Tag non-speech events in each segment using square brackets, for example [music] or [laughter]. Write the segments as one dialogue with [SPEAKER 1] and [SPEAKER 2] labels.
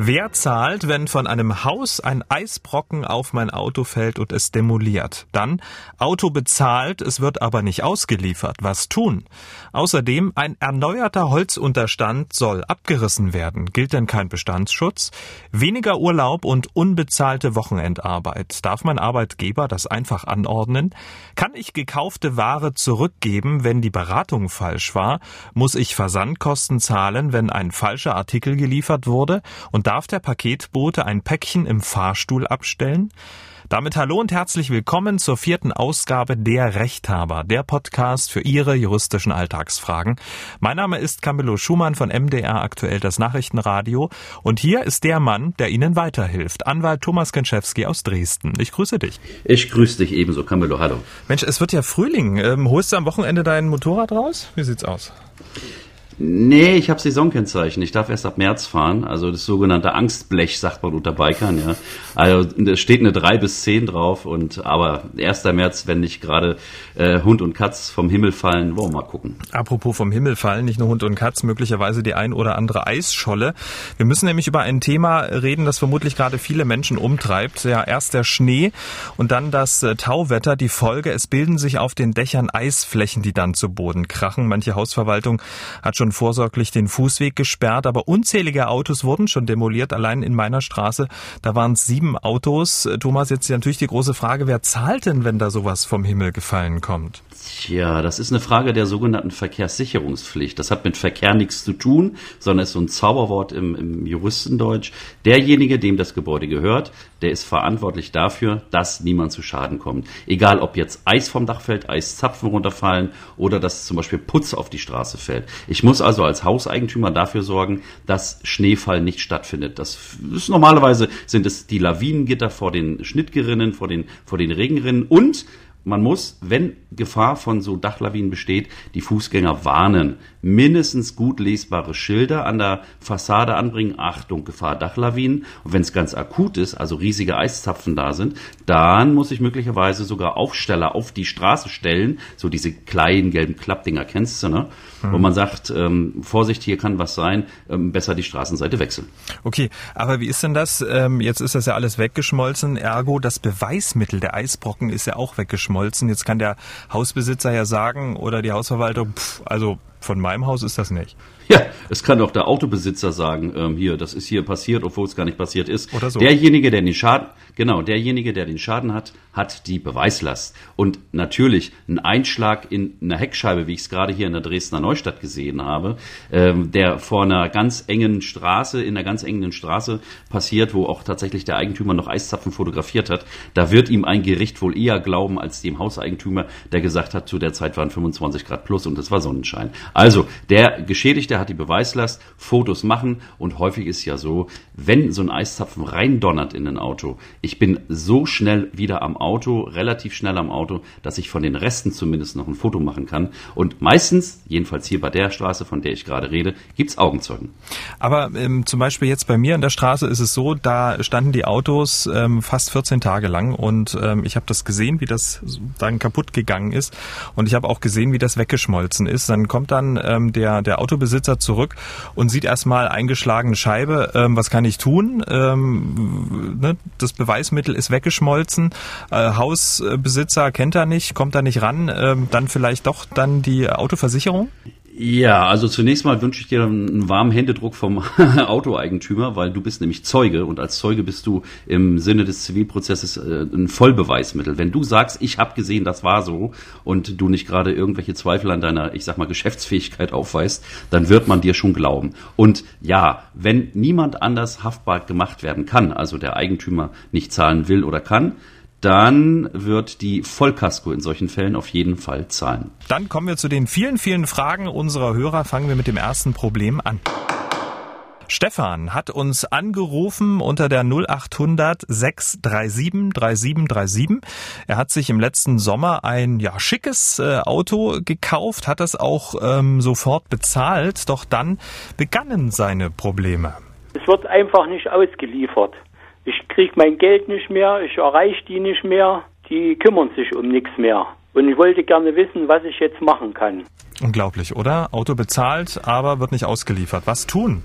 [SPEAKER 1] Wer zahlt, wenn von einem Haus ein Eisbrocken auf mein Auto fällt und es demoliert? Dann Auto bezahlt, es wird aber nicht ausgeliefert. Was tun? Außerdem ein erneuerter Holzunterstand soll abgerissen werden. Gilt denn kein Bestandsschutz? Weniger Urlaub und unbezahlte Wochenendarbeit. Darf mein Arbeitgeber das einfach anordnen? Kann ich gekaufte Ware zurückgeben, wenn die Beratung falsch war? Muss ich Versandkosten zahlen, wenn ein falscher Artikel geliefert wurde? Und darf der Paketbote ein Päckchen im Fahrstuhl abstellen? Damit hallo und herzlich willkommen zur vierten Ausgabe der Rechthaber, der Podcast für Ihre juristischen Alltagsfragen. Mein Name ist Camillo Schumann von MDR aktuell das Nachrichtenradio und hier ist der Mann, der Ihnen weiterhilft, Anwalt Thomas Kenschewski aus Dresden. Ich grüße dich.
[SPEAKER 2] Ich grüße dich ebenso, Camillo, hallo.
[SPEAKER 1] Mensch, es wird ja Frühling. Ähm, holst du am Wochenende dein Motorrad raus? Wie sieht's aus?
[SPEAKER 2] Nee, ich habe Saisonkennzeichen. Ich darf erst ab März fahren. Also das sogenannte Angstblech, sagt man unter Bikern, ja. Also da steht eine 3 bis 10 drauf und aber 1. März, wenn nicht gerade äh, Hund und Katz vom Himmel fallen, wollen wir mal gucken.
[SPEAKER 1] Apropos vom Himmel fallen, nicht nur Hund und Katz, möglicherweise die ein oder andere Eisscholle. Wir müssen nämlich über ein Thema reden, das vermutlich gerade viele Menschen umtreibt. Ja, erst der Schnee und dann das äh, Tauwetter. Die Folge, es bilden sich auf den Dächern Eisflächen, die dann zu Boden krachen. Manche Hausverwaltung hat schon schon vorsorglich den Fußweg gesperrt, aber unzählige Autos wurden schon demoliert. Allein in meiner Straße, da waren es sieben Autos. Thomas, jetzt natürlich die große Frage, wer zahlt denn, wenn da sowas vom Himmel gefallen kommt?
[SPEAKER 2] Tja, das ist eine Frage der sogenannten Verkehrssicherungspflicht. Das hat mit Verkehr nichts zu tun, sondern ist so ein Zauberwort im, im Juristendeutsch. Derjenige, dem das Gebäude gehört, der ist verantwortlich dafür, dass niemand zu Schaden kommt. Egal, ob jetzt Eis vom Dach fällt, Eiszapfen runterfallen oder dass zum Beispiel Putz auf die Straße fällt. Ich muss also als Hauseigentümer dafür sorgen, dass Schneefall nicht stattfindet. Das ist normalerweise sind es die Lawinengitter vor den Schnittgerinnen, vor den, vor den Regenrinnen und man muss, wenn Gefahr von so Dachlawinen besteht, die Fußgänger warnen. Mindestens gut lesbare Schilder an der Fassade anbringen. Achtung, Gefahr Dachlawinen. Und wenn es ganz akut ist, also riesige Eiszapfen da sind, dann muss ich möglicherweise sogar Aufsteller auf die Straße stellen. So diese kleinen gelben Klappdinger kennst du, ne? Mhm. Wo man sagt, ähm, Vorsicht, hier kann was sein, ähm, besser die Straßenseite wechseln.
[SPEAKER 1] Okay, aber wie ist denn das? Ähm, jetzt ist das ja alles weggeschmolzen. Ergo, das Beweismittel der Eisbrocken ist ja auch weggeschmolzen. Jetzt kann der Hausbesitzer ja sagen oder die Hausverwaltung, pff, also von meinem Haus ist das nicht.
[SPEAKER 2] Ja, es kann auch der Autobesitzer sagen, ähm, hier, das ist hier passiert, obwohl es gar nicht passiert ist.
[SPEAKER 1] Oder so.
[SPEAKER 2] Derjenige, der den Schaden, genau, derjenige, der den Schaden hat, hat die Beweislast. Und natürlich ein Einschlag in einer Heckscheibe, wie ich es gerade hier in der Dresdner Neustadt gesehen habe, ähm, der vor einer ganz engen Straße, in einer ganz engen Straße passiert, wo auch tatsächlich der Eigentümer noch Eiszapfen fotografiert hat, da wird ihm ein Gericht wohl eher glauben als dem Hauseigentümer, der gesagt hat, zu der Zeit waren 25 Grad plus und es war Sonnenschein. Also, der Geschädigte hat die Beweislast, Fotos machen und häufig ist ja so, wenn so ein Eiszapfen reindonnert in ein Auto, ich bin so schnell wieder am Auto, relativ schnell am Auto, dass ich von den Resten zumindest noch ein Foto machen kann. Und meistens, jedenfalls hier bei der Straße, von der ich gerade rede, gibt's Augenzeugen.
[SPEAKER 1] Aber ähm, zum Beispiel jetzt bei mir in der Straße ist es so, da standen die Autos ähm, fast 14 Tage lang und ähm, ich habe das gesehen, wie das dann kaputt gegangen ist und ich habe auch gesehen, wie das weggeschmolzen ist. Dann kommt dann ähm, der, der Autobesitzer Besitzer zurück und sieht erstmal eingeschlagene Scheibe. Ähm, was kann ich tun? Ähm, ne, das Beweismittel ist weggeschmolzen. Äh, Hausbesitzer kennt er nicht, kommt da nicht ran. Ähm, dann vielleicht doch dann die Autoversicherung?
[SPEAKER 2] Ja, also zunächst mal wünsche ich dir einen warmen Händedruck vom [laughs] Autoeigentümer, weil du bist nämlich Zeuge und als Zeuge bist du im Sinne des Zivilprozesses äh, ein Vollbeweismittel. Wenn du sagst, ich habe gesehen, das war so und du nicht gerade irgendwelche Zweifel an deiner, ich sag mal, Geschäftsfähigkeit aufweist, dann wird man dir schon glauben. Und ja, wenn niemand anders haftbar gemacht werden kann, also der Eigentümer nicht zahlen will oder kann, dann wird die Vollkasko in solchen Fällen auf jeden Fall zahlen.
[SPEAKER 1] Dann kommen wir zu den vielen, vielen Fragen unserer Hörer. Fangen wir mit dem ersten Problem an. Stefan hat uns angerufen unter der 0800 637 3737. Er hat sich im letzten Sommer ein ja, schickes äh, Auto gekauft, hat das auch ähm, sofort bezahlt, doch dann begannen seine Probleme.
[SPEAKER 3] Es wird einfach nicht ausgeliefert. Ich kriege mein Geld nicht mehr, ich erreiche die nicht mehr, die kümmern sich um nichts mehr. Und ich wollte gerne wissen, was ich jetzt machen kann.
[SPEAKER 1] Unglaublich, oder? Auto bezahlt, aber wird nicht ausgeliefert. Was tun?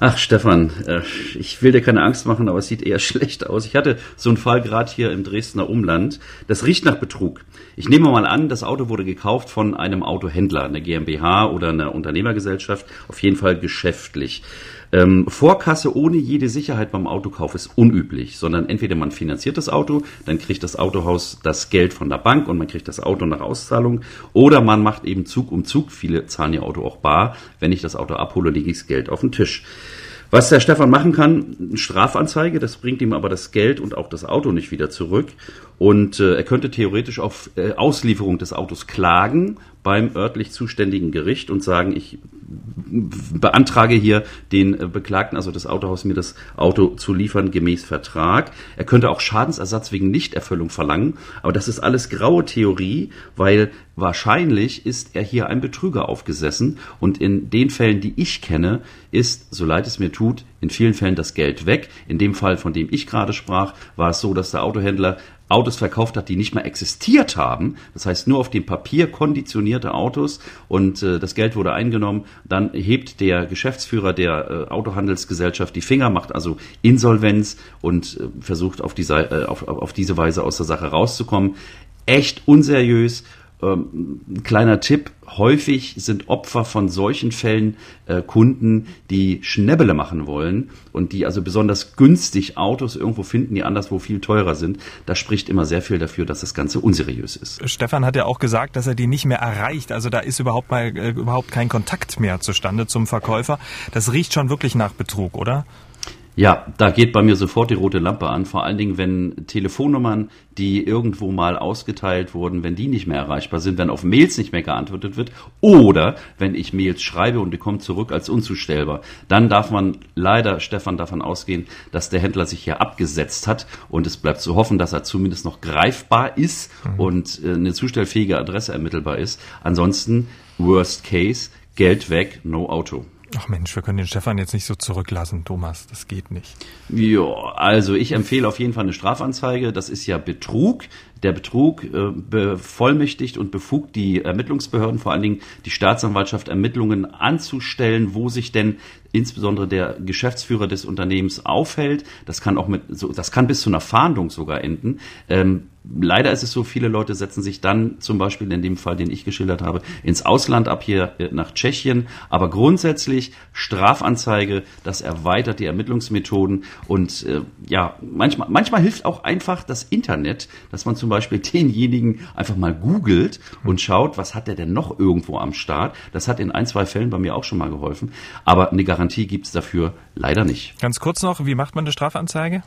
[SPEAKER 2] Ach, Stefan, äh, ich will dir keine Angst machen, aber es sieht eher [laughs] schlecht aus. Ich hatte so einen Fall gerade hier im Dresdner Umland. Das riecht nach Betrug. Ich nehme mal an, das Auto wurde gekauft von einem Autohändler, einer GmbH oder einer Unternehmergesellschaft, auf jeden Fall geschäftlich. Ähm, Vorkasse ohne jede Sicherheit beim Autokauf ist unüblich, sondern entweder man finanziert das Auto, dann kriegt das Autohaus das Geld von der Bank und man kriegt das Auto nach Auszahlung, oder man macht eben Zug um Zug. Viele zahlen ihr Auto auch bar. Wenn ich das Auto abhole, lege ich das Geld auf den Tisch. Was der Stefan machen kann, eine Strafanzeige, das bringt ihm aber das Geld und auch das Auto nicht wieder zurück. Und äh, er könnte theoretisch auf äh, Auslieferung des Autos klagen beim örtlich zuständigen Gericht und sagen, ich beantrage hier den äh, Beklagten, also das Autohaus, mir das Auto zu liefern gemäß Vertrag. Er könnte auch Schadensersatz wegen Nichterfüllung verlangen, aber das ist alles graue Theorie, weil wahrscheinlich ist er hier ein Betrüger aufgesessen und in den Fällen, die ich kenne, ist, so leid es mir tut, in vielen Fällen das Geld weg. In dem Fall, von dem ich gerade sprach, war es so, dass der Autohändler Autos verkauft hat, die nicht mehr existiert haben. Das heißt nur auf dem Papier konditionierte Autos und äh, das Geld wurde eingenommen. Dann hebt der Geschäftsführer der äh, Autohandelsgesellschaft die Finger, macht also Insolvenz und äh, versucht auf, die, äh, auf, auf diese Weise aus der Sache rauszukommen. Echt unseriös ähm, ein kleiner Tipp, häufig sind Opfer von solchen Fällen äh, Kunden, die Schnäbbele machen wollen und die also besonders günstig Autos irgendwo finden, die anderswo viel teurer sind. Das spricht immer sehr viel dafür, dass das Ganze unseriös ist.
[SPEAKER 1] Stefan hat ja auch gesagt, dass er die nicht mehr erreicht. Also da ist überhaupt mal äh, überhaupt kein Kontakt mehr zustande zum Verkäufer. Das riecht schon wirklich nach Betrug, oder?
[SPEAKER 2] Ja, da geht bei mir sofort die rote Lampe an. Vor allen Dingen, wenn Telefonnummern, die irgendwo mal ausgeteilt wurden, wenn die nicht mehr erreichbar sind, wenn auf Mails nicht mehr geantwortet wird oder wenn ich Mails schreibe und die kommen zurück als unzustellbar, dann darf man leider, Stefan, davon ausgehen, dass der Händler sich hier abgesetzt hat und es bleibt zu hoffen, dass er zumindest noch greifbar ist mhm. und äh, eine zustellfähige Adresse ermittelbar ist. Ansonsten, worst case, Geld weg, no Auto.
[SPEAKER 1] Ach Mensch, wir können den Stefan jetzt nicht so zurücklassen, Thomas. Das geht nicht.
[SPEAKER 2] Ja, also ich empfehle auf jeden Fall eine Strafanzeige. Das ist ja Betrug. Der Betrug äh, bevollmächtigt und befugt die Ermittlungsbehörden, vor allen Dingen die Staatsanwaltschaft, Ermittlungen anzustellen, wo sich denn insbesondere der Geschäftsführer des Unternehmens aufhält. Das kann auch mit, so, das kann bis zu einer Fahndung sogar enden. Ähm, leider ist es so, viele Leute setzen sich dann zum Beispiel in dem Fall, den ich geschildert habe, ins Ausland ab, hier äh, nach Tschechien. Aber grundsätzlich Strafanzeige, das erweitert die Ermittlungsmethoden und äh, ja, manchmal, manchmal hilft auch einfach das Internet, dass man zum Beispiel denjenigen einfach mal googelt und schaut, was hat der denn noch irgendwo am Start. Das hat in ein, zwei Fällen bei mir auch schon mal geholfen. Aber eine Garantie gibt es dafür leider nicht.
[SPEAKER 1] Ganz kurz noch, wie macht man eine Strafanzeige?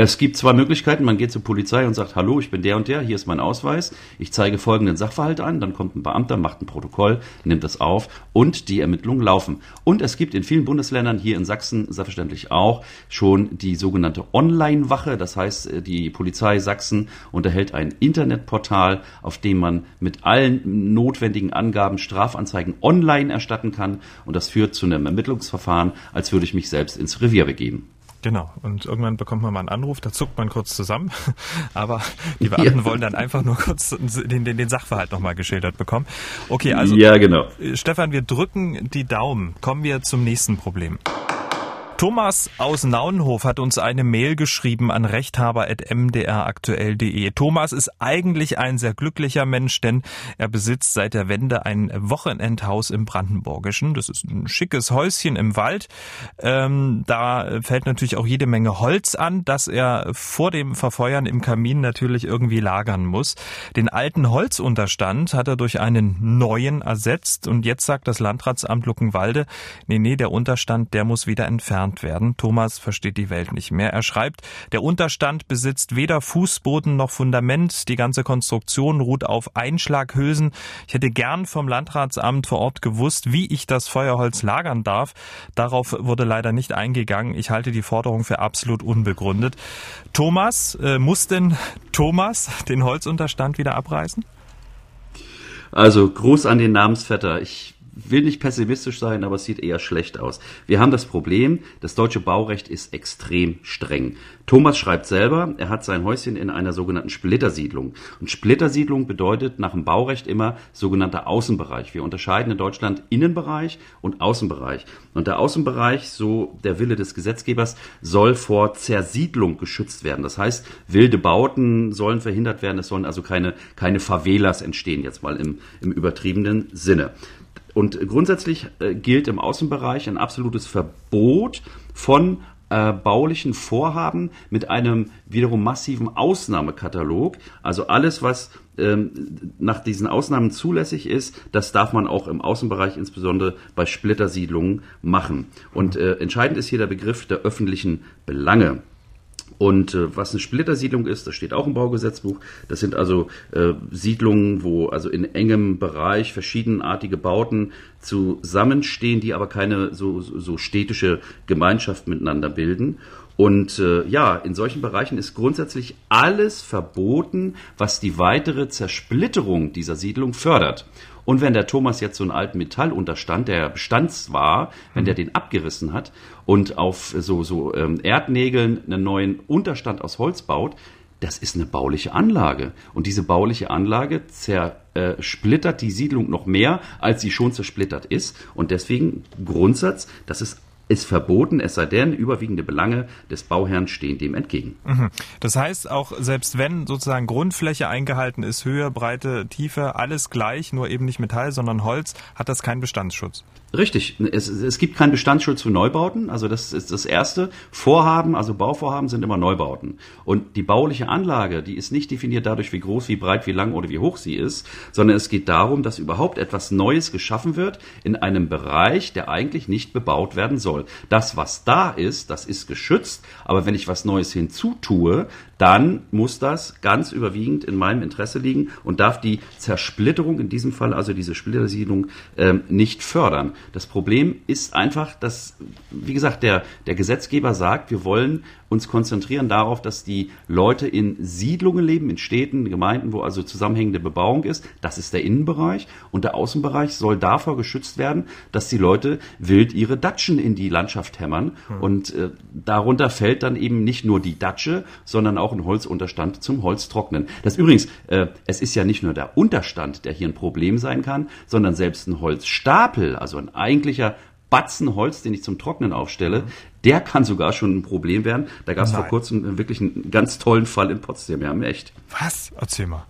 [SPEAKER 2] Es gibt zwei Möglichkeiten. Man geht zur Polizei und sagt, hallo, ich bin der und der, hier ist mein Ausweis. Ich zeige folgenden Sachverhalt an. Dann kommt ein Beamter, macht ein Protokoll, nimmt das auf und die Ermittlungen laufen. Und es gibt in vielen Bundesländern, hier in Sachsen selbstverständlich auch, schon die sogenannte Online-Wache. Das heißt, äh, die Polizei Sachsen unterhält ein Internetportal, auf dem man mit allen notwendigen Angaben Strafanzeigen online erstatten kann. Und das führt zu einem Ermittlungsverfahren, als würde ich mich selbst ins Revier begeben.
[SPEAKER 1] Genau. Und irgendwann bekommt man mal einen Anruf, da zuckt man kurz zusammen. [laughs] Aber die Beamten ja. wollen dann einfach nur kurz den, den, den Sachverhalt nochmal geschildert bekommen. Okay, also.
[SPEAKER 2] Ja, genau.
[SPEAKER 1] Stefan, wir drücken die Daumen. Kommen wir zum nächsten Problem. Thomas aus Naunhof hat uns eine Mail geschrieben an rechthaber.mdraktuell.de. Thomas ist eigentlich ein sehr glücklicher Mensch, denn er besitzt seit der Wende ein Wochenendhaus im Brandenburgischen. Das ist ein schickes Häuschen im Wald. Ähm, da fällt natürlich auch jede Menge Holz an, das er vor dem Verfeuern im Kamin natürlich irgendwie lagern muss. Den alten Holzunterstand hat er durch einen neuen ersetzt und jetzt sagt das Landratsamt Luckenwalde, nee, nee, der Unterstand, der muss wieder entfernt entfernt werden. Thomas versteht die Welt nicht mehr. Er schreibt, der Unterstand besitzt weder Fußboden noch Fundament. Die ganze Konstruktion ruht auf Einschlaghülsen. Ich hätte gern vom Landratsamt vor Ort gewusst, wie ich das Feuerholz lagern darf. Darauf wurde leider nicht eingegangen. Ich halte die Forderung für absolut unbegründet. Thomas, äh, muss denn Thomas den Holzunterstand wieder abreißen?
[SPEAKER 2] Also Gruß an den Namensvetter. Ich will nicht pessimistisch sein, aber es sieht eher schlecht aus. Wir haben das Problem, das deutsche Baurecht ist extrem streng. Thomas schreibt selber, er hat sein Häuschen in einer sogenannten Splittersiedlung. Und Splittersiedlung bedeutet nach dem Baurecht immer sogenannter Außenbereich. Wir unterscheiden in Deutschland Innenbereich und Außenbereich. Und der Außenbereich, so der Wille des Gesetzgebers, soll vor Zersiedlung geschützt werden. Das heißt, wilde Bauten sollen verhindert werden. Es sollen also keine, keine Favelas entstehen, jetzt mal im, im übertriebenen Sinne. Und grundsätzlich äh, gilt im Außenbereich ein absolutes Verbot von äh, baulichen Vorhaben mit einem wiederum massiven Ausnahmekatalog. Also alles, was ähm, nach diesen Ausnahmen zulässig ist, das darf man auch im Außenbereich, insbesondere bei Splittersiedlungen, machen. Und äh, entscheidend ist hier der Begriff der öffentlichen Belange. Und äh, was eine Splittersiedlung ist, das steht auch im Baugesetzbuch. Das sind also äh, Siedlungen, wo also in engem Bereich verschiedenartige Bauten zusammenstehen, die aber keine so, so städtische Gemeinschaft miteinander bilden. Und äh, ja, in solchen Bereichen ist grundsätzlich alles verboten, was die weitere Zersplitterung dieser Siedlung fördert. Und wenn der Thomas jetzt so einen alten Metallunterstand, der Bestands war, wenn der den abgerissen hat und auf so, so ähm, Erdnägeln einen neuen Unterstand aus Holz baut, das ist eine bauliche Anlage. Und diese bauliche Anlage zersplittert die Siedlung noch mehr, als sie schon zersplittert ist. Und deswegen Grundsatz, das ist ist verboten, es sei denn, überwiegende Belange des Bauherrn stehen dem entgegen.
[SPEAKER 1] Mhm. Das heißt, auch selbst wenn sozusagen Grundfläche eingehalten ist, Höhe, Breite, Tiefe, alles gleich, nur eben nicht Metall, sondern Holz, hat das keinen Bestandsschutz.
[SPEAKER 2] Richtig. Es, es gibt keinen Bestandsschutz für Neubauten. Also das ist das erste. Vorhaben, also Bauvorhaben sind immer Neubauten. Und die bauliche Anlage, die ist nicht definiert dadurch, wie groß, wie breit, wie lang oder wie hoch sie ist, sondern es geht darum, dass überhaupt etwas Neues geschaffen wird in einem Bereich, der eigentlich nicht bebaut werden soll. Das, was da ist, das ist geschützt. Aber wenn ich was Neues hinzutue, dann muss das ganz überwiegend in meinem Interesse liegen und darf die Zersplitterung, in diesem Fall also diese Splittersiedlung, ähm, nicht fördern. Das Problem ist einfach, dass, wie gesagt, der, der Gesetzgeber sagt, wir wollen uns konzentrieren darauf, dass die Leute in Siedlungen leben, in Städten, Gemeinden, wo also zusammenhängende Bebauung ist. Das ist der Innenbereich. Und der Außenbereich soll davor geschützt werden, dass die Leute wild ihre Datschen in die Landschaft hämmern. Hm. Und äh, darunter fällt dann eben nicht nur die Datsche, sondern auch ein Holzunterstand zum Holztrocknen. Das übrigens, äh, es ist ja nicht nur der Unterstand, der hier ein Problem sein kann, sondern selbst ein Holzstapel, also ein eigentlicher Batzen Holz, den ich zum Trocknen aufstelle, der kann sogar schon ein Problem werden. Da gab es vor kurzem wirklich einen ganz tollen Fall in Potsdam. Ja, echt.
[SPEAKER 1] Was? Erzähl mal.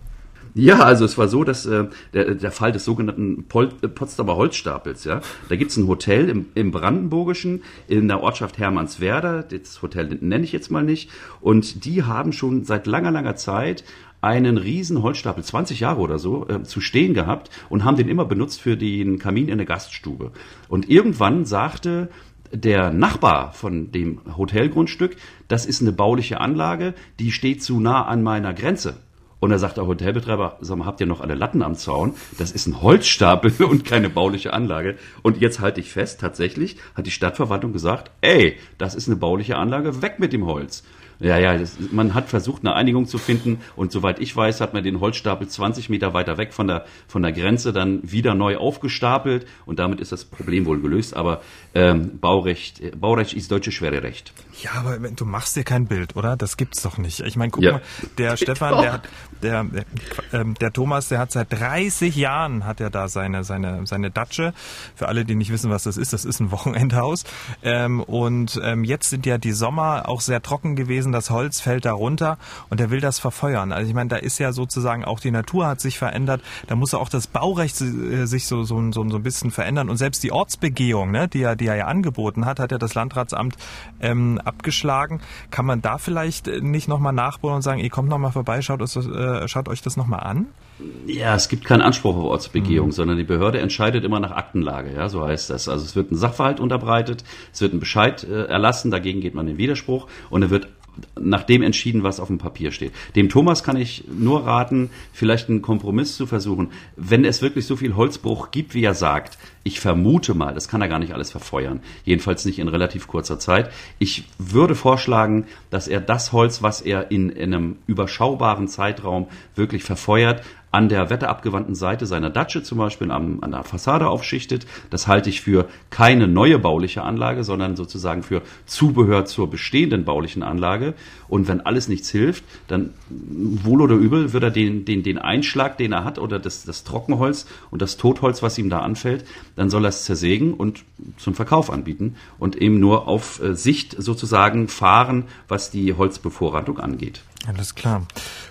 [SPEAKER 2] Ja, also es war so, dass äh, der, der Fall des sogenannten Pol äh, Potsdamer Holzstapels, ja, da gibt's ein Hotel im, im Brandenburgischen in der Ortschaft Hermannswerder, das Hotel nenne ich jetzt mal nicht, und die haben schon seit langer, langer Zeit einen riesen Holzstapel, 20 Jahre oder so, äh, zu stehen gehabt und haben den immer benutzt für den Kamin in der Gaststube. Und irgendwann sagte der Nachbar von dem Hotelgrundstück, das ist eine bauliche Anlage, die steht zu nah an meiner Grenze. Und da sagt der Hotelbetreiber, sag mal, habt ihr noch alle Latten am Zaun? Das ist ein Holzstapel [laughs] und keine bauliche Anlage. Und jetzt halte ich fest, tatsächlich hat die Stadtverwaltung gesagt, ey, das ist eine bauliche Anlage, weg mit dem Holz. Ja, ja, das, man hat versucht, eine Einigung zu finden und soweit ich weiß, hat man den Holzstapel 20 Meter weiter weg von der, von der Grenze dann wieder neu aufgestapelt und damit ist das Problem wohl gelöst. Aber ähm, Baurecht, Baurecht ist deutsche schwere Recht.
[SPEAKER 1] Ja, aber du machst dir kein Bild, oder? Das gibt's doch nicht. Ich meine, guck ja. mal, der [laughs] Stefan, der, der, der, ähm, der Thomas, der hat seit 30 Jahren hat er da seine, seine, seine Datsche. Für alle, die nicht wissen, was das ist, das ist ein Wochenendhaus. Ähm, und ähm, jetzt sind ja die Sommer auch sehr trocken gewesen gewesen, das Holz fällt da runter und er will das verfeuern. Also ich meine, da ist ja sozusagen auch die Natur hat sich verändert, da muss auch das Baurecht äh, sich so, so, so, so ein bisschen verändern und selbst die Ortsbegehung, ne, die, er, die er ja angeboten hat, hat ja das Landratsamt ähm, abgeschlagen. Kann man da vielleicht nicht nochmal nachbohren und sagen, ihr kommt nochmal vorbei, schaut, äh, schaut euch das nochmal an?
[SPEAKER 2] Ja, es gibt keinen Anspruch auf Ortsbegehung, mhm. sondern die Behörde entscheidet immer nach Aktenlage, ja, so heißt das. Also es wird ein Sachverhalt unterbreitet, es wird ein Bescheid äh, erlassen, dagegen geht man in Widerspruch und er wird nach dem entschieden, was auf dem Papier steht. Dem Thomas kann ich nur raten, vielleicht einen Kompromiss zu versuchen. Wenn es wirklich so viel Holzbruch gibt, wie er sagt, ich vermute mal, das kann er gar nicht alles verfeuern. Jedenfalls nicht in relativ kurzer Zeit. Ich würde vorschlagen, dass er das Holz, was er in, in einem überschaubaren Zeitraum wirklich verfeuert, an der wetterabgewandten Seite seiner Datsche zum Beispiel an, an der Fassade aufschichtet. Das halte ich für keine neue bauliche Anlage, sondern sozusagen für Zubehör zur bestehenden baulichen Anlage. Und wenn alles nichts hilft, dann wohl oder übel wird er den, den, den Einschlag, den er hat, oder das, das Trockenholz und das Totholz, was ihm da anfällt, dann soll er es zersägen und zum Verkauf anbieten und eben nur auf äh, Sicht sozusagen fahren, was die Holzbevorratung angeht.
[SPEAKER 1] Alles klar.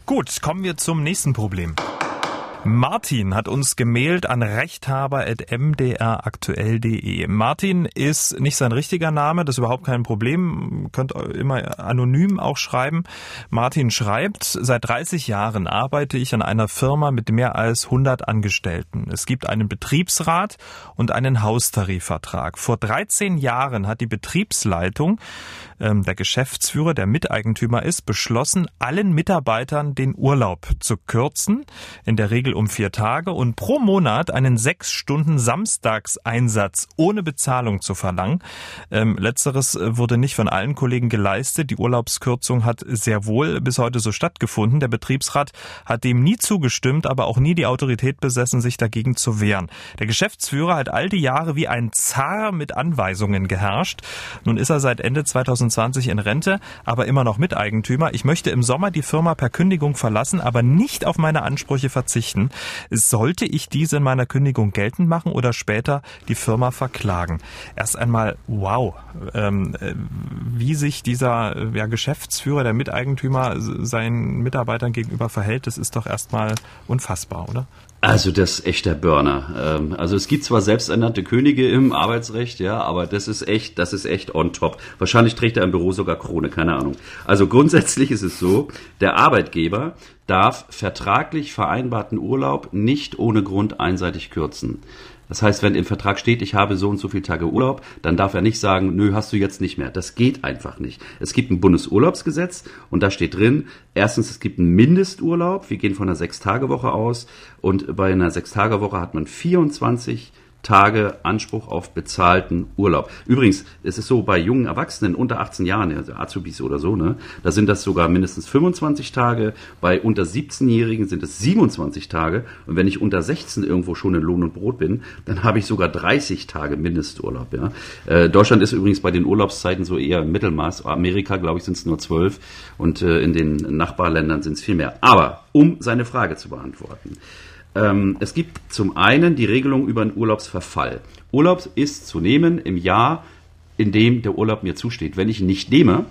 [SPEAKER 1] Gut, kommen wir zum nächsten Problem. Martin hat uns gemailt an rechthaber.mdraktuell.de. Martin ist nicht sein richtiger Name, das ist überhaupt kein Problem. Könnt immer anonym auch schreiben. Martin schreibt, seit 30 Jahren arbeite ich an einer Firma mit mehr als 100 Angestellten. Es gibt einen Betriebsrat und einen Haustarifvertrag. Vor 13 Jahren hat die Betriebsleitung, ähm, der Geschäftsführer, der Miteigentümer ist, beschlossen, allen Mitarbeitern den Urlaub zu kürzen. In der Regel um vier Tage und pro Monat einen sechs Stunden Samstagseinsatz ohne Bezahlung zu verlangen. Ähm, letzteres äh, wurde nicht von allen Kollegen geleistet. Die Urlaubskürzung hat sehr wohl bis heute so stattgefunden. Der Betriebsrat hat dem nie zugestimmt, aber auch nie die Autorität besessen, sich dagegen zu wehren. Der Geschäftsführer hat all die Jahre wie ein Zar mit Anweisungen geherrscht. Nun ist er seit Ende 2020 in Rente, aber immer noch Miteigentümer. Ich möchte im Sommer die Firma per Kündigung verlassen, aber nicht auf meine Ansprüche verzichten. Sollte ich diese in meiner Kündigung geltend machen oder später die Firma verklagen? Erst einmal, wow, ähm, äh, wie sich dieser äh, ja, Geschäftsführer, der Miteigentümer seinen Mitarbeitern gegenüber verhält, das ist doch erstmal unfassbar, oder?
[SPEAKER 2] Also das ist echt der Burner. Ähm, also es gibt zwar selbsternannte Könige im Arbeitsrecht, ja, aber das ist echt, das ist echt on top. Wahrscheinlich trägt er im Büro sogar Krone, keine Ahnung. Also grundsätzlich ist es so, der Arbeitgeber darf vertraglich vereinbarten Urlaub nicht ohne Grund einseitig kürzen. Das heißt, wenn im Vertrag steht, ich habe so und so viele Tage Urlaub, dann darf er nicht sagen, nö, hast du jetzt nicht mehr. Das geht einfach nicht. Es gibt ein Bundesurlaubsgesetz und da steht drin, erstens, es gibt einen Mindesturlaub. Wir gehen von einer Sechs-Tage-Woche aus und bei einer Sechs-Tage-Woche hat man 24 Tage Anspruch auf bezahlten Urlaub. Übrigens, es ist so, bei jungen Erwachsenen unter 18 Jahren, also Azubis oder so, ne, da sind das sogar mindestens 25 Tage. Bei unter 17-Jährigen sind es 27 Tage. Und wenn ich unter 16 irgendwo schon in Lohn und Brot bin, dann habe ich sogar 30 Tage Mindesturlaub. Ja. Äh, Deutschland ist übrigens bei den Urlaubszeiten so eher im Mittelmaß. Amerika, glaube ich, sind es nur 12 und äh, in den Nachbarländern sind es viel mehr. Aber um seine Frage zu beantworten. Ähm, es gibt zum einen die Regelung über einen Urlaubsverfall. Urlaub ist zu nehmen im Jahr, in dem der Urlaub mir zusteht. Wenn ich ihn nicht nehme,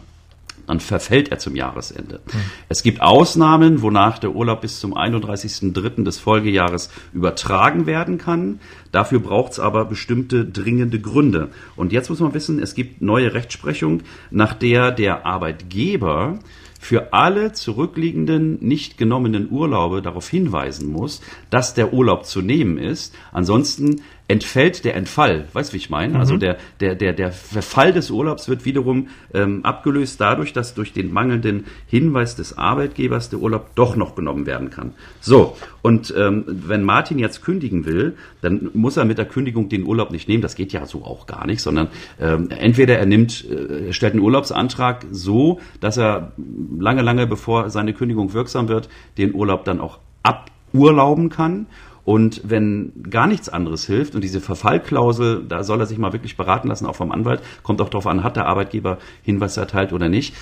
[SPEAKER 2] dann verfällt er zum Jahresende. Mhm. Es gibt Ausnahmen, wonach der Urlaub bis zum 31.03. des Folgejahres übertragen werden kann. Dafür braucht es aber bestimmte dringende Gründe. Und jetzt muss man wissen, es gibt neue Rechtsprechung, nach der der Arbeitgeber für alle zurückliegenden nicht genommenen Urlaube darauf hinweisen muss, dass der Urlaub zu nehmen ist. Ansonsten entfällt der Entfall. Weißt du, wie ich meine? Also mhm. Also der, der, der, der Verfall des Urlaubs wird wiederum ähm, abgelöst dadurch, dass durch den mangelnden Hinweis des Arbeitgebers der Urlaub doch noch genommen werden kann. So, und ähm, wenn Martin jetzt kündigen will, dann muss er mit der Kündigung den Urlaub nicht nehmen. Das geht ja so auch gar nicht, sondern ähm, entweder er nimmt, äh, er stellt einen Urlaubsantrag so, dass er lange, lange bevor seine Kündigung wirksam wird, den Urlaub dann auch aburlauben kann und wenn gar nichts anderes hilft und diese Verfallklausel, da soll er sich mal wirklich beraten lassen, auch vom Anwalt, kommt auch darauf an, hat der Arbeitgeber Hinweis erteilt oder nicht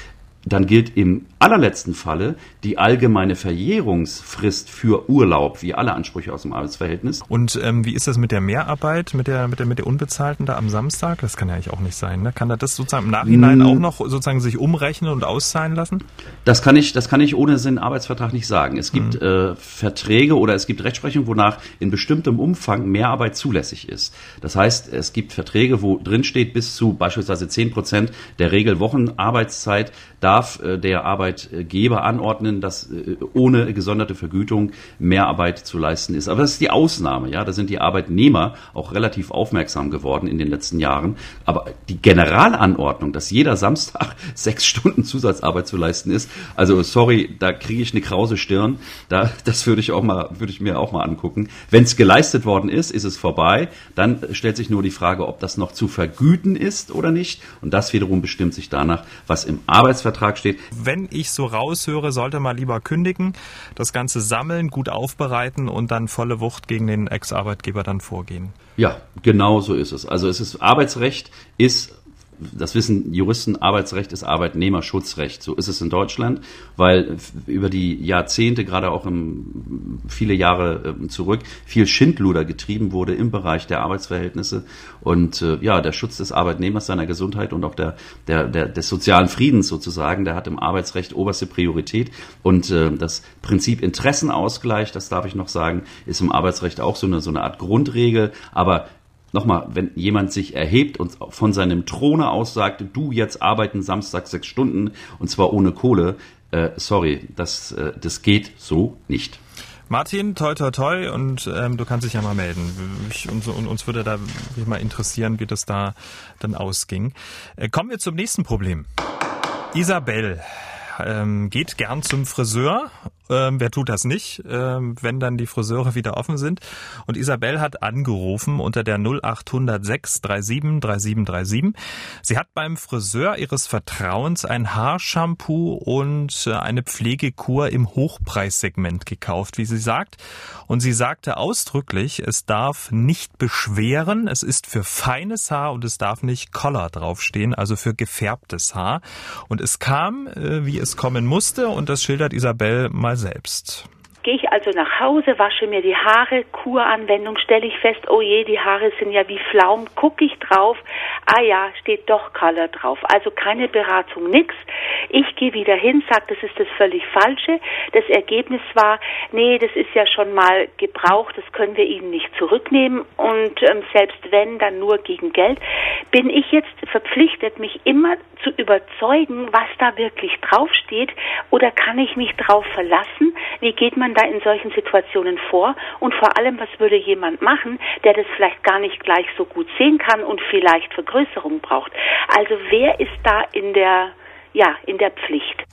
[SPEAKER 2] dann gilt im allerletzten Falle die allgemeine Verjährungsfrist für Urlaub, wie alle Ansprüche aus dem Arbeitsverhältnis.
[SPEAKER 1] Und ähm, wie ist das mit der Mehrarbeit, mit der, mit der, mit der Unbezahlten da am Samstag? Das kann ja eigentlich auch nicht sein. Ne? Kann er das sozusagen im Nachhinein hm. auch noch sozusagen sich umrechnen und auszahlen lassen?
[SPEAKER 2] Das kann ich, das kann ich ohne Sinn Arbeitsvertrag nicht sagen. Es gibt hm. äh, Verträge oder es gibt Rechtsprechung, wonach in bestimmtem Umfang Mehrarbeit zulässig ist. Das heißt, es gibt Verträge, wo drin steht, bis zu beispielsweise zehn Prozent der Regelwochenarbeitszeit darf äh, der Arbeitgeber anordnen, dass äh, ohne gesonderte Vergütung Mehrarbeit zu leisten ist. Aber das ist die Ausnahme, ja. Da sind die Arbeitnehmer auch relativ aufmerksam geworden in den letzten Jahren. Aber die Generalanordnung, dass jeder Samstag [laughs] sechs Stunden Zusatzarbeit zu leisten ist, also sorry, da kriege ich eine krause Stirn. Da, das würde ich auch mal, würde ich mir auch mal angucken. Wenn es geleistet worden ist, ist es vorbei. Dann stellt sich nur die Frage, ob das noch zu vergüten ist oder nicht. Und das wiederum bestimmt sich danach, was im Arbeitsvertrag Vertrag steht.
[SPEAKER 1] Wenn ich so raushöre, sollte man lieber kündigen, das Ganze sammeln, gut aufbereiten und dann volle Wucht gegen den Ex-Arbeitgeber dann vorgehen.
[SPEAKER 2] Ja, genau so ist es. Also es ist Arbeitsrecht ist das wissen Juristen, Arbeitsrecht ist Arbeitnehmerschutzrecht. So ist es in Deutschland, weil über die Jahrzehnte, gerade auch im, viele Jahre ähm, zurück, viel Schindluder getrieben wurde im Bereich der Arbeitsverhältnisse. Und äh, ja, der Schutz des Arbeitnehmers, seiner Gesundheit und auch der, der, der, des sozialen Friedens sozusagen, der hat im Arbeitsrecht oberste Priorität. Und äh, das Prinzip Interessenausgleich, das darf ich noch sagen, ist im Arbeitsrecht auch so eine, so eine Art Grundregel, aber nochmal, wenn jemand sich erhebt und von seinem Throne aus sagt, du jetzt arbeiten Samstag sechs Stunden und zwar ohne Kohle, äh, sorry, das, äh, das geht so nicht.
[SPEAKER 1] Martin, toi toi toi und ähm, du kannst dich ja mal melden. Ich, uns, uns würde da mal interessieren, wie das da dann ausging. Äh, kommen wir zum nächsten Problem. Isabel ähm, geht gern zum Friseur. Ähm, wer tut das nicht, ähm, wenn dann die Friseure wieder offen sind? Und Isabel hat angerufen unter der 0806 37 3737. Sie hat beim Friseur ihres Vertrauens ein Haarshampoo und äh, eine Pflegekur im Hochpreissegment gekauft, wie sie sagt. Und sie sagte ausdrücklich, es darf nicht beschweren, es ist für feines Haar und es darf nicht Collar draufstehen, also für gefärbtes Haar. Und es kam, äh, wie es kommen musste, und das schildert Isabel mal selbst.
[SPEAKER 4] Gehe ich also nach Hause, wasche mir die Haare, Kuranwendung, stelle ich fest, oh je, die Haare sind ja wie Pflaumen, gucke ich drauf, ah ja, steht doch Color drauf. Also keine Beratung, nix. Ich gehe wieder hin, sage, das ist das völlig Falsche. Das Ergebnis war, nee, das ist ja schon mal gebraucht, das können wir Ihnen nicht zurücknehmen und ähm, selbst wenn, dann nur gegen Geld. Bin ich jetzt verpflichtet, mich immer zu überzeugen, was da wirklich draufsteht oder kann ich mich drauf verlassen? Wie geht man da in solchen Situationen vor? Und vor allem, was würde jemand machen, der das vielleicht gar nicht gleich so gut sehen kann und vielleicht Vergrößerung braucht? Also wer ist da in der, ja, in der Pflicht?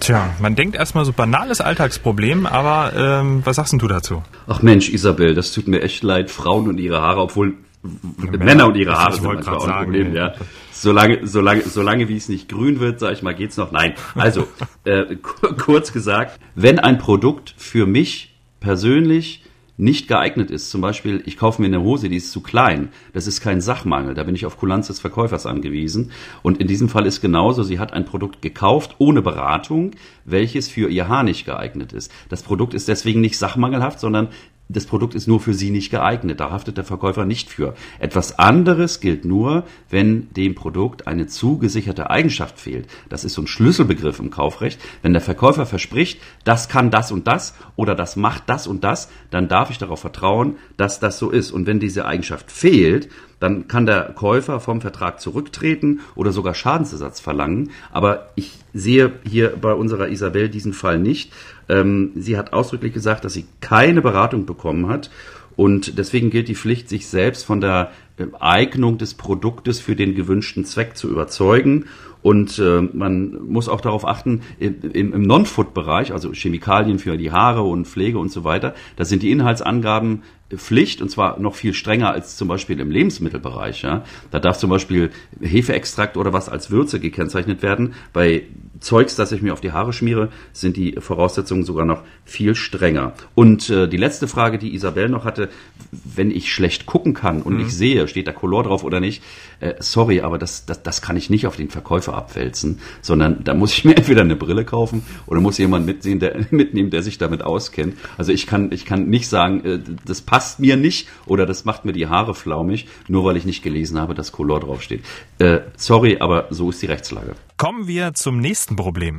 [SPEAKER 1] Tja, man denkt erstmal so banales Alltagsproblem, aber ähm, was sagst du dazu?
[SPEAKER 2] Ach Mensch, Isabel, das tut mir echt leid, Frauen und ihre Haare, obwohl Männer, und ihre Haare sind manchmal auch ein Problem, ja. Solange, solange, solange wie es nicht grün wird, sage ich mal, geht's noch. Nein. Also, [laughs] äh, kurz gesagt, wenn ein Produkt für mich persönlich nicht geeignet ist, zum Beispiel, ich kaufe mir eine Hose, die ist zu klein, das ist kein Sachmangel, da bin ich auf Kulanz des Verkäufers angewiesen. Und in diesem Fall ist genauso, sie hat ein Produkt gekauft ohne Beratung, welches für ihr Haar nicht geeignet ist. Das Produkt ist deswegen nicht sachmangelhaft, sondern das Produkt ist nur für Sie nicht geeignet. Da haftet der Verkäufer nicht für. Etwas anderes gilt nur, wenn dem Produkt eine zugesicherte Eigenschaft fehlt. Das ist so ein Schlüsselbegriff im Kaufrecht. Wenn der Verkäufer verspricht, das kann das und das oder das macht das und das, dann darf ich darauf vertrauen, dass das so ist. Und wenn diese Eigenschaft fehlt, dann kann der Käufer vom Vertrag zurücktreten oder sogar Schadensersatz verlangen. Aber ich sehe hier bei unserer Isabel diesen Fall nicht. Ähm, sie hat ausdrücklich gesagt, dass sie keine Beratung bekommen hat. Und deswegen gilt die Pflicht, sich selbst von der äh, Eignung des Produktes für den gewünschten Zweck zu überzeugen. Und äh, man muss auch darauf achten, im, im Non-Food-Bereich, also Chemikalien für die Haare und Pflege und so weiter, da sind die Inhaltsangaben Pflicht und zwar noch viel strenger als zum Beispiel im Lebensmittelbereich. Ja. Da darf zum Beispiel Hefeextrakt oder was als Würze gekennzeichnet werden. Bei Zeugs, das ich mir auf die Haare schmiere, sind die Voraussetzungen sogar noch viel strenger. Und äh, die letzte Frage, die Isabel noch hatte, wenn ich schlecht gucken kann und mhm. ich sehe, steht da Color drauf oder nicht, äh, sorry, aber das, das, das kann ich nicht auf den Verkäufer abwälzen, sondern da muss ich mir [laughs] entweder eine Brille kaufen oder muss jemand mitsehen, der, [laughs] mitnehmen, der sich damit auskennt. Also ich kann, ich kann nicht sagen, äh, das passt mir nicht oder das macht mir die Haare flaumig, nur weil ich nicht gelesen habe, dass Color draufsteht. Äh, sorry, aber so ist die Rechtslage.
[SPEAKER 1] Kommen wir zum nächsten Problem.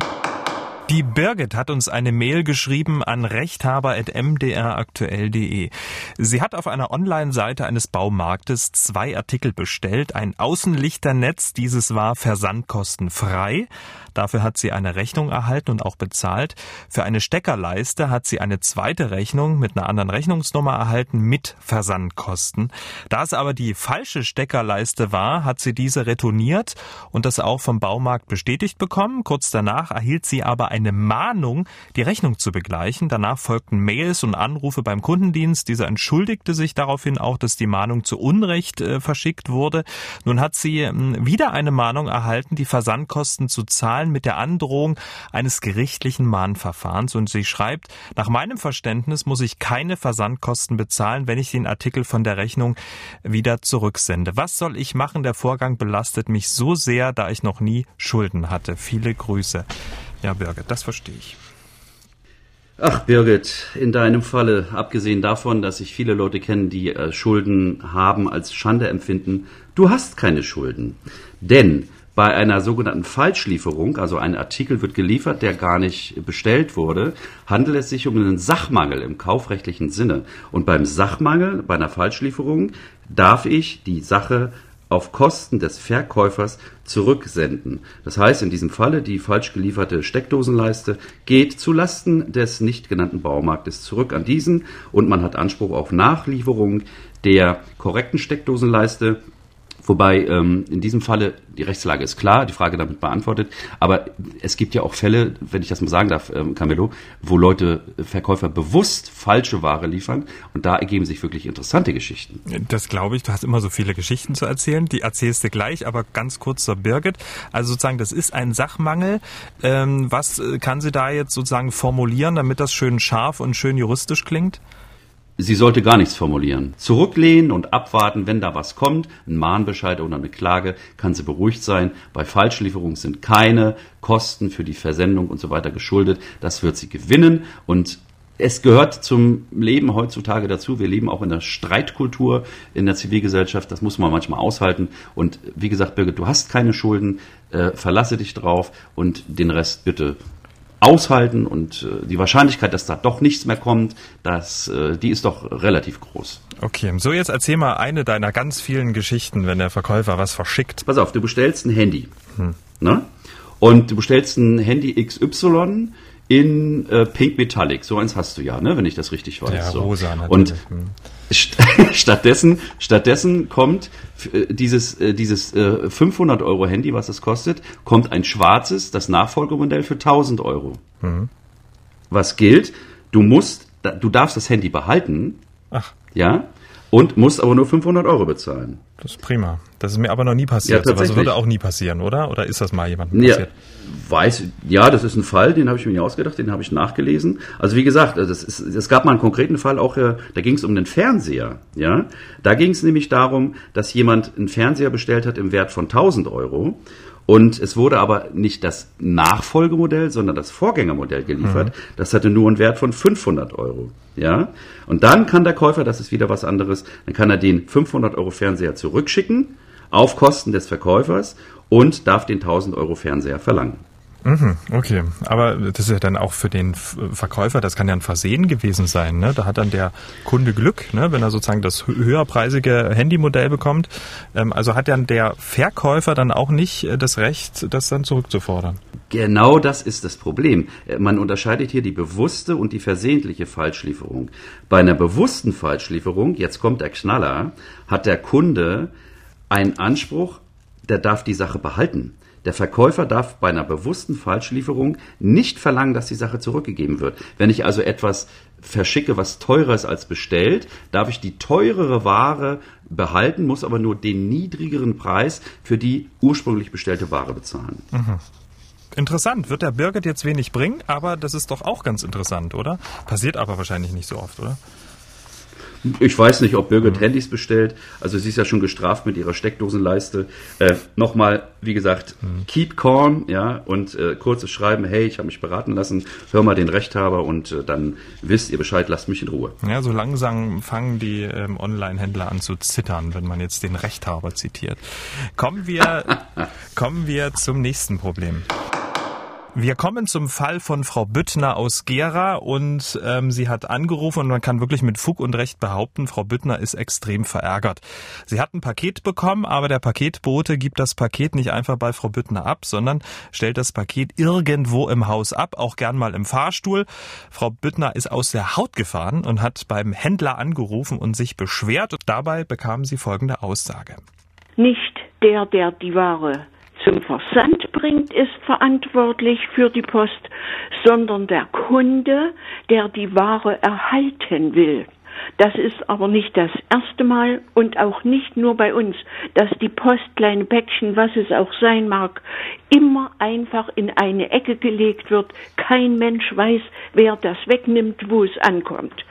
[SPEAKER 1] Die Birgit hat uns eine Mail geschrieben an rechthaber.mdraktuell.de. Sie hat auf einer Online-Seite eines Baumarktes zwei Artikel bestellt. Ein Außenlichternetz, dieses war versandkostenfrei. Dafür hat sie eine Rechnung erhalten und auch bezahlt. Für eine Steckerleiste hat sie eine zweite Rechnung mit einer anderen Rechnungsnummer erhalten mit Versandkosten. Da es aber die falsche Steckerleiste war, hat sie diese retourniert und das auch vom Baumarkt bestätigt bekommen. Kurz danach erhielt sie aber eine Mahnung, die Rechnung zu begleichen. Danach folgten Mails und Anrufe beim Kundendienst. Dieser entschuldigte sich daraufhin auch, dass die Mahnung zu Unrecht äh, verschickt wurde. Nun hat sie äh, wieder eine Mahnung erhalten, die Versandkosten zu zahlen mit der Androhung eines gerichtlichen Mahnverfahrens. Und sie schreibt, nach meinem Verständnis muss ich keine Versandkosten bezahlen, wenn ich den Artikel von der Rechnung wieder zurücksende. Was soll ich machen? Der Vorgang belastet mich so sehr, da ich noch nie Schulden hatte. Viele Grüße. Ja, Birgit, das verstehe ich.
[SPEAKER 2] Ach, Birgit, in deinem Falle, abgesehen davon, dass ich viele Leute kenne, die äh, Schulden haben, als Schande empfinden, du hast keine Schulden. Denn bei einer sogenannten Falschlieferung, also ein Artikel wird geliefert, der gar nicht bestellt wurde, handelt es sich um einen Sachmangel im kaufrechtlichen Sinne. Und beim Sachmangel, bei einer Falschlieferung, darf ich die Sache auf Kosten des Verkäufers zurücksenden. Das heißt, in diesem Falle die falsch gelieferte Steckdosenleiste geht zu Lasten des nicht genannten Baumarktes zurück an diesen und man hat Anspruch auf Nachlieferung der korrekten Steckdosenleiste Wobei ähm, in diesem Falle die Rechtslage ist klar, die Frage damit beantwortet. Aber es gibt ja auch Fälle, wenn ich das mal sagen darf, ähm, Camillo, wo Leute, äh, Verkäufer bewusst falsche Ware liefern. Und da ergeben sich wirklich interessante Geschichten.
[SPEAKER 1] Das glaube ich. Du hast immer so viele Geschichten zu erzählen. Die erzählst du gleich, aber ganz kurz zur Birgit. Also sozusagen, das ist ein Sachmangel. Ähm, was äh, kann sie da jetzt sozusagen formulieren, damit das schön scharf und schön juristisch klingt?
[SPEAKER 2] Sie sollte gar nichts formulieren. Zurücklehnen und abwarten, wenn da was kommt, ein Mahnbescheid oder eine Klage, kann sie beruhigt sein. Bei Falschlieferungen sind keine Kosten für die Versendung und so weiter geschuldet. Das wird sie gewinnen und es gehört zum Leben heutzutage dazu. Wir leben auch in der Streitkultur in der Zivilgesellschaft. Das muss man manchmal aushalten. Und wie gesagt, Birgit, du hast keine Schulden. Äh, verlasse dich drauf und den Rest bitte aushalten und äh, die Wahrscheinlichkeit, dass da doch nichts mehr kommt, das, äh, die ist doch relativ groß.
[SPEAKER 1] Okay, so jetzt erzähl mal eine deiner ganz vielen Geschichten, wenn der Verkäufer was verschickt.
[SPEAKER 2] Pass auf, du bestellst ein Handy. Hm. Ne? Und du bestellst ein Handy XY in äh, Pink Metallic. So eins hast du ja, ne? wenn ich das richtig weiß.
[SPEAKER 1] Ja,
[SPEAKER 2] so.
[SPEAKER 1] rosa natürlich.
[SPEAKER 2] Und hm. [laughs] stattdessen, stattdessen kommt äh, dieses, äh, dieses äh, 500 Euro Handy, was es kostet, kommt ein schwarzes, das Nachfolgemodell für 1000 Euro. Mhm. Was gilt? Du musst, du darfst das Handy behalten.
[SPEAKER 1] Ach.
[SPEAKER 2] Ja und musst aber nur 500 Euro bezahlen.
[SPEAKER 1] Das ist prima. Das ist mir aber noch nie passiert.
[SPEAKER 2] Ja,
[SPEAKER 1] das würde auch nie passieren, oder? Oder ist das mal jemandem
[SPEAKER 2] passiert? Ja, weiß, ja, das ist ein Fall, den habe ich mir nicht ausgedacht, den habe ich nachgelesen. Also wie gesagt, es, ist, es gab mal einen konkreten Fall, auch äh, da ging es um den Fernseher. Ja, da ging es nämlich darum, dass jemand einen Fernseher bestellt hat im Wert von 1000 Euro und es wurde aber nicht das Nachfolgemodell, sondern das Vorgängermodell geliefert. Mhm. Das hatte nur einen Wert von 500 Euro. Ja. Und dann kann der Käufer, das ist wieder was anderes, dann kann er den 500 Euro Fernseher zurückschicken auf Kosten des Verkäufers und darf den 1000 Euro Fernseher verlangen.
[SPEAKER 1] Mhm, okay, aber das ist ja dann auch für den Verkäufer, das kann ja ein Versehen gewesen sein. Ne? Da hat dann der Kunde Glück, ne? wenn er sozusagen das höherpreisige Handymodell bekommt. Ähm, also hat dann der Verkäufer dann auch nicht äh, das Recht, das dann zurückzufordern.
[SPEAKER 2] Genau das ist das Problem. Äh, man unterscheidet hier die bewusste und die versehentliche Falschlieferung. Bei einer bewussten Falschlieferung, jetzt kommt der Knaller, hat der Kunde einen Anspruch, der darf die Sache behalten. Der Verkäufer darf bei einer bewussten Falschlieferung nicht verlangen, dass die Sache zurückgegeben wird. Wenn ich also etwas verschicke, was teurer ist als bestellt, darf ich die teurere Ware behalten, muss aber nur den niedrigeren Preis für die ursprünglich bestellte Ware bezahlen. Mhm.
[SPEAKER 1] Interessant. Wird der Birgit jetzt wenig bringen, aber das ist doch auch ganz interessant, oder? Passiert aber wahrscheinlich nicht so oft, oder?
[SPEAKER 2] Ich weiß nicht, ob Birgit mhm. Handys bestellt. Also sie ist ja schon gestraft mit ihrer Steckdosenleiste. Äh, Nochmal, wie gesagt, mhm. keep calm, ja, und äh, kurzes Schreiben, hey, ich habe mich beraten lassen, hör mal den Rechthaber und äh, dann wisst ihr Bescheid, lasst mich in Ruhe.
[SPEAKER 1] Ja, so langsam fangen die ähm, Online-Händler an zu zittern, wenn man jetzt den Rechthaber zitiert. Kommen wir, [laughs] kommen wir zum nächsten Problem. Wir kommen zum Fall von Frau Büttner aus Gera und ähm, sie hat angerufen und man kann wirklich mit Fug und Recht behaupten, Frau Büttner ist extrem verärgert. Sie hat ein Paket bekommen, aber der Paketbote gibt das Paket nicht einfach bei Frau Büttner ab, sondern stellt das Paket irgendwo im Haus ab, auch gern mal im Fahrstuhl. Frau Büttner ist aus der Haut gefahren und hat beim Händler angerufen und sich beschwert. Dabei bekam sie folgende Aussage.
[SPEAKER 5] Nicht der, der die Ware zum Versand bringt, ist verantwortlich für die Post, sondern der Kunde, der die Ware erhalten will. Das ist aber nicht das erste Mal und auch nicht nur bei uns, dass die Post kleine Päckchen, was es auch sein mag, immer einfach in eine Ecke gelegt wird. Kein Mensch weiß, wer das wegnimmt, wo es ankommt.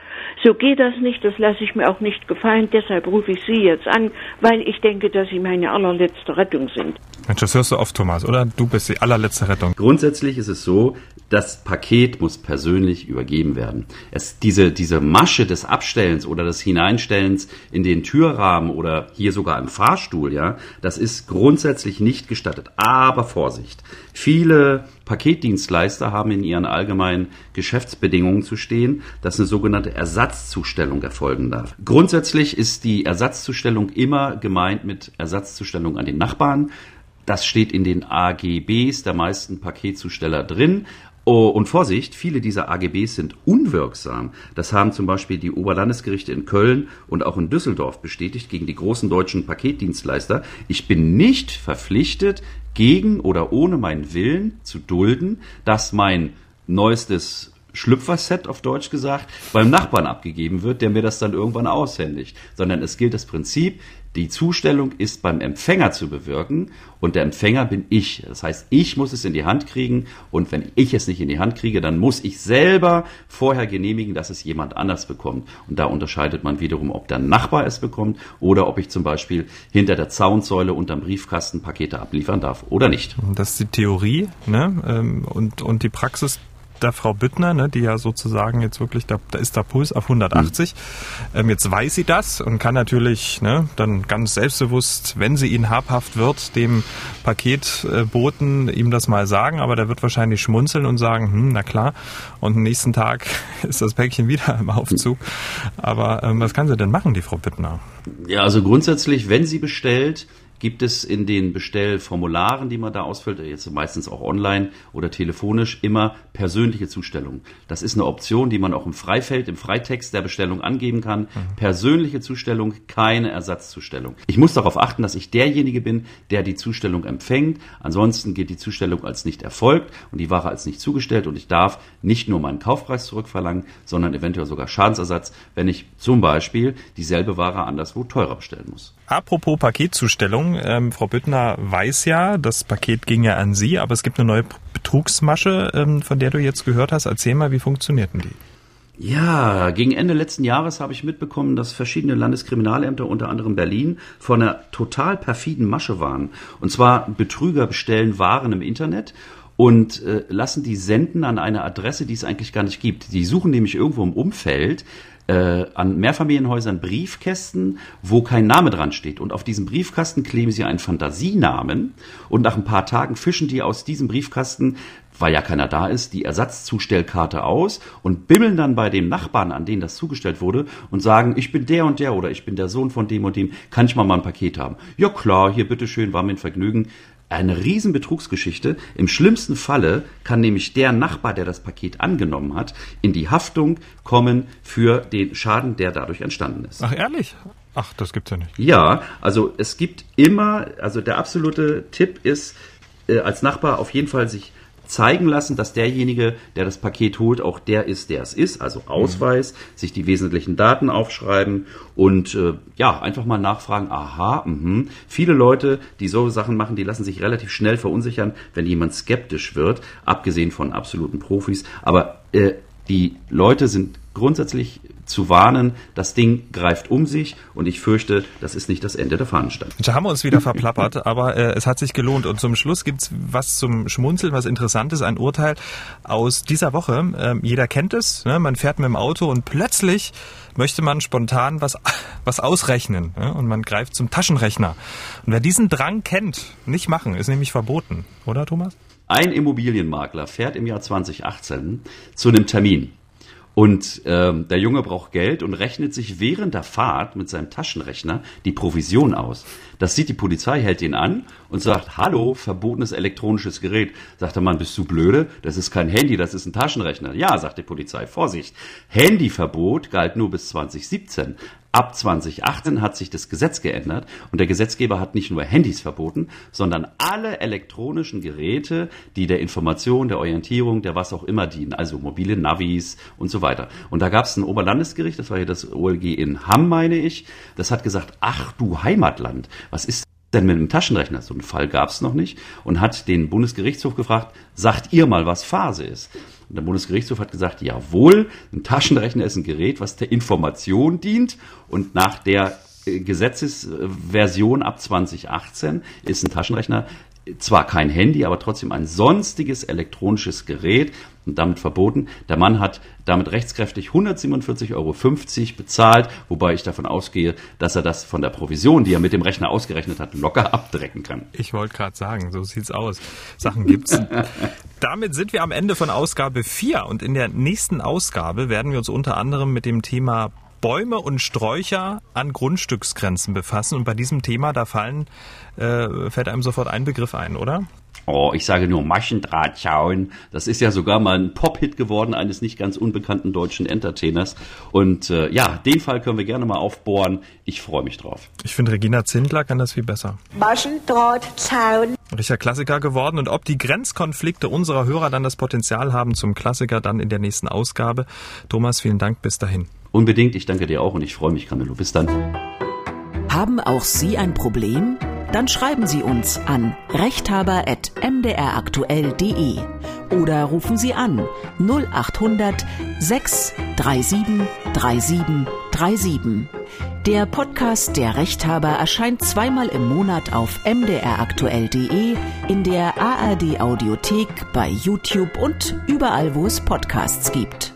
[SPEAKER 5] So geht das nicht, das lasse ich mir auch nicht gefallen. Deshalb rufe ich Sie jetzt an, weil ich denke, dass Sie meine allerletzte Rettung sind.
[SPEAKER 1] Mensch, das hörst du oft, Thomas, oder? Du bist die allerletzte Rettung.
[SPEAKER 2] Grundsätzlich ist es so, das Paket muss persönlich übergeben werden. Es, diese, diese Masche des Abstellens oder des Hineinstellens in den Türrahmen oder hier sogar im Fahrstuhl, ja, das ist grundsätzlich nicht gestattet. Aber Vorsicht! Viele Paketdienstleister haben in ihren allgemeinen Geschäftsbedingungen zu stehen, dass eine sogenannte Ersatzzustellung erfolgen darf. Grundsätzlich ist die Ersatzzustellung immer gemeint mit Ersatzzustellung an den Nachbarn. Das steht in den AGBs der meisten Paketzusteller drin. Oh, und Vorsicht, viele dieser AGBs sind unwirksam. Das haben zum Beispiel die Oberlandesgerichte in Köln und auch in Düsseldorf bestätigt gegen die großen deutschen Paketdienstleister. Ich bin nicht verpflichtet, gegen oder ohne meinen Willen zu dulden, dass mein neuestes Schlüpferset auf Deutsch gesagt beim Nachbarn abgegeben wird, der mir das dann irgendwann aushändigt, sondern es gilt das Prinzip, die Zustellung ist beim Empfänger zu bewirken und der Empfänger bin ich. Das heißt, ich muss es in die Hand kriegen und wenn ich es nicht in die Hand kriege, dann muss ich selber vorher genehmigen, dass es jemand anders bekommt. Und da unterscheidet man wiederum, ob der Nachbar es bekommt oder ob ich zum Beispiel hinter der Zaunsäule unterm Briefkasten Pakete abliefern darf oder nicht.
[SPEAKER 1] Das ist die Theorie ne? Ähm, und, und die Praxis der Frau Büttner, ne, die ja sozusagen jetzt wirklich, da, da ist der Puls auf 180. Mhm. Ähm, jetzt weiß sie das und kann natürlich ne, dann ganz selbstbewusst, wenn sie ihn habhaft wird, dem Paketboten ihm das mal sagen, aber der wird wahrscheinlich schmunzeln und sagen, hm, na klar, und am nächsten Tag [laughs] ist das Päckchen wieder im Aufzug. Aber ähm, was kann sie denn machen, die Frau Büttner?
[SPEAKER 2] Ja, also grundsätzlich, wenn sie bestellt, gibt es in den Bestellformularen, die man da ausfüllt, jetzt meistens auch online oder telefonisch, immer persönliche Zustellung. Das ist eine Option, die man auch im Freifeld, im Freitext der Bestellung angeben kann. Mhm. Persönliche Zustellung, keine Ersatzzustellung. Ich muss darauf achten, dass ich derjenige bin, der die Zustellung empfängt. Ansonsten geht die Zustellung als nicht erfolgt und die Ware als nicht zugestellt und ich darf nicht nur meinen Kaufpreis zurückverlangen, sondern eventuell sogar Schadensersatz, wenn ich zum Beispiel dieselbe Ware anderswo teurer bestellen muss.
[SPEAKER 1] Apropos Paketzustellung, ähm, Frau Büttner weiß ja, das Paket ging ja an Sie, aber es gibt eine neue Betrugsmasche, ähm, von der du jetzt gehört hast. Erzähl mal, wie funktionierten die?
[SPEAKER 2] Ja, gegen Ende letzten Jahres habe ich mitbekommen, dass verschiedene Landeskriminalämter, unter anderem Berlin, vor einer total perfiden Masche waren. Und zwar Betrüger bestellen Waren im Internet und äh, lassen die senden an eine Adresse, die es eigentlich gar nicht gibt. Die suchen nämlich irgendwo im Umfeld äh, an Mehrfamilienhäusern Briefkästen, wo kein Name dran steht. Und auf diesem Briefkasten kleben sie einen Fantasienamen und nach ein paar Tagen fischen die aus diesem Briefkasten weil ja keiner da ist, die Ersatzzustellkarte aus und bimmeln dann bei dem Nachbarn, an den das zugestellt wurde, und sagen, ich bin der und der oder ich bin der Sohn von dem und dem, kann ich mal mal ein Paket haben? Ja klar, hier bitteschön, war mir ein Vergnügen eine riesen Betrugsgeschichte. Im schlimmsten Falle kann nämlich der Nachbar, der das Paket angenommen hat, in die Haftung kommen für den Schaden, der dadurch entstanden ist.
[SPEAKER 1] Ach ehrlich? Ach, das gibt's ja nicht.
[SPEAKER 2] Ja, also es gibt immer, also der absolute Tipp ist, äh, als Nachbar auf jeden Fall sich zeigen lassen, dass derjenige, der das Paket holt, auch der ist, der es ist, also Ausweis, mhm. sich die wesentlichen Daten aufschreiben und äh, ja, einfach mal nachfragen, aha, mh. viele Leute, die so Sachen machen, die lassen sich relativ schnell verunsichern, wenn jemand skeptisch wird, abgesehen von absoluten Profis, aber äh, die Leute sind grundsätzlich zu warnen, das Ding greift um sich und ich fürchte, das ist nicht das Ende der Fahnenstange.
[SPEAKER 1] Da haben wir uns wieder verplappert, [laughs] aber äh, es hat sich gelohnt. Und zum Schluss gibt's was zum Schmunzeln, was Interessantes, ein Urteil aus dieser Woche. Ähm, jeder kennt es, ne? man fährt mit dem Auto und plötzlich möchte man spontan was, [laughs] was ausrechnen ne? und man greift zum Taschenrechner. Und wer diesen Drang kennt, nicht machen, ist nämlich verboten, oder Thomas?
[SPEAKER 2] Ein Immobilienmakler fährt im Jahr 2018 zu einem Termin und ähm, der Junge braucht Geld und rechnet sich während der Fahrt mit seinem Taschenrechner die Provision aus. Das sieht die Polizei, hält ihn an und sagt, hallo, verbotenes elektronisches Gerät. Sagt der Mann, bist du blöde? Das ist kein Handy, das ist ein Taschenrechner. Ja, sagt die Polizei, Vorsicht. Handyverbot galt nur bis 2017. Ab 2018 hat sich das Gesetz geändert und der Gesetzgeber hat nicht nur Handys verboten, sondern alle elektronischen Geräte, die der Information, der Orientierung, der was auch immer dienen, also mobile Navis und so weiter. Und da gab es ein Oberlandesgericht, das war hier das OLG in Hamm, meine ich, das hat gesagt, ach du Heimatland, was ist denn mit einem Taschenrechner? So einen Fall gab es noch nicht und hat den Bundesgerichtshof gefragt, sagt ihr mal, was Phase ist? Und der Bundesgerichtshof hat gesagt, jawohl, ein Taschenrechner ist ein Gerät, was der Information dient. Und nach der äh, Gesetzesversion ab 2018 ist ein Taschenrechner zwar kein Handy, aber trotzdem ein sonstiges elektronisches Gerät und damit verboten. Der Mann hat damit rechtskräftig 147,50 Euro bezahlt, wobei ich davon ausgehe, dass er das von der Provision, die er mit dem Rechner ausgerechnet hat, locker abdrecken kann.
[SPEAKER 1] Ich wollte gerade sagen, so sieht's aus. Sachen gibt's. [laughs] damit sind wir am Ende von Ausgabe 4 und in der nächsten Ausgabe werden wir uns unter anderem mit dem Thema Bäume und Sträucher an Grundstücksgrenzen befassen. Und bei diesem Thema, da fallen, äh, fällt einem sofort ein Begriff ein, oder?
[SPEAKER 2] Oh, ich sage nur Maschendrahtzaun. Das ist ja sogar mal ein Pop-Hit geworden eines nicht ganz unbekannten deutschen Entertainers. Und äh, ja, den Fall können wir gerne mal aufbohren. Ich freue mich drauf.
[SPEAKER 1] Ich finde, Regina Zindler kann das viel besser.
[SPEAKER 6] Maschendrahtzaun.
[SPEAKER 1] Richtiger Klassiker geworden. Und ob die Grenzkonflikte unserer Hörer dann das Potenzial haben zum Klassiker, dann in der nächsten Ausgabe. Thomas, vielen Dank. Bis dahin.
[SPEAKER 2] Unbedingt. Ich danke dir auch und ich freue mich, Camillo. Bis dann.
[SPEAKER 7] Haben auch Sie ein Problem? Dann schreiben Sie uns an rechthaber.mdraktuell.de oder rufen Sie an 0800 637 3737. Der Podcast Der Rechthaber erscheint zweimal im Monat auf mdraktuell.de, in der ARD Audiothek, bei YouTube und überall, wo es Podcasts gibt.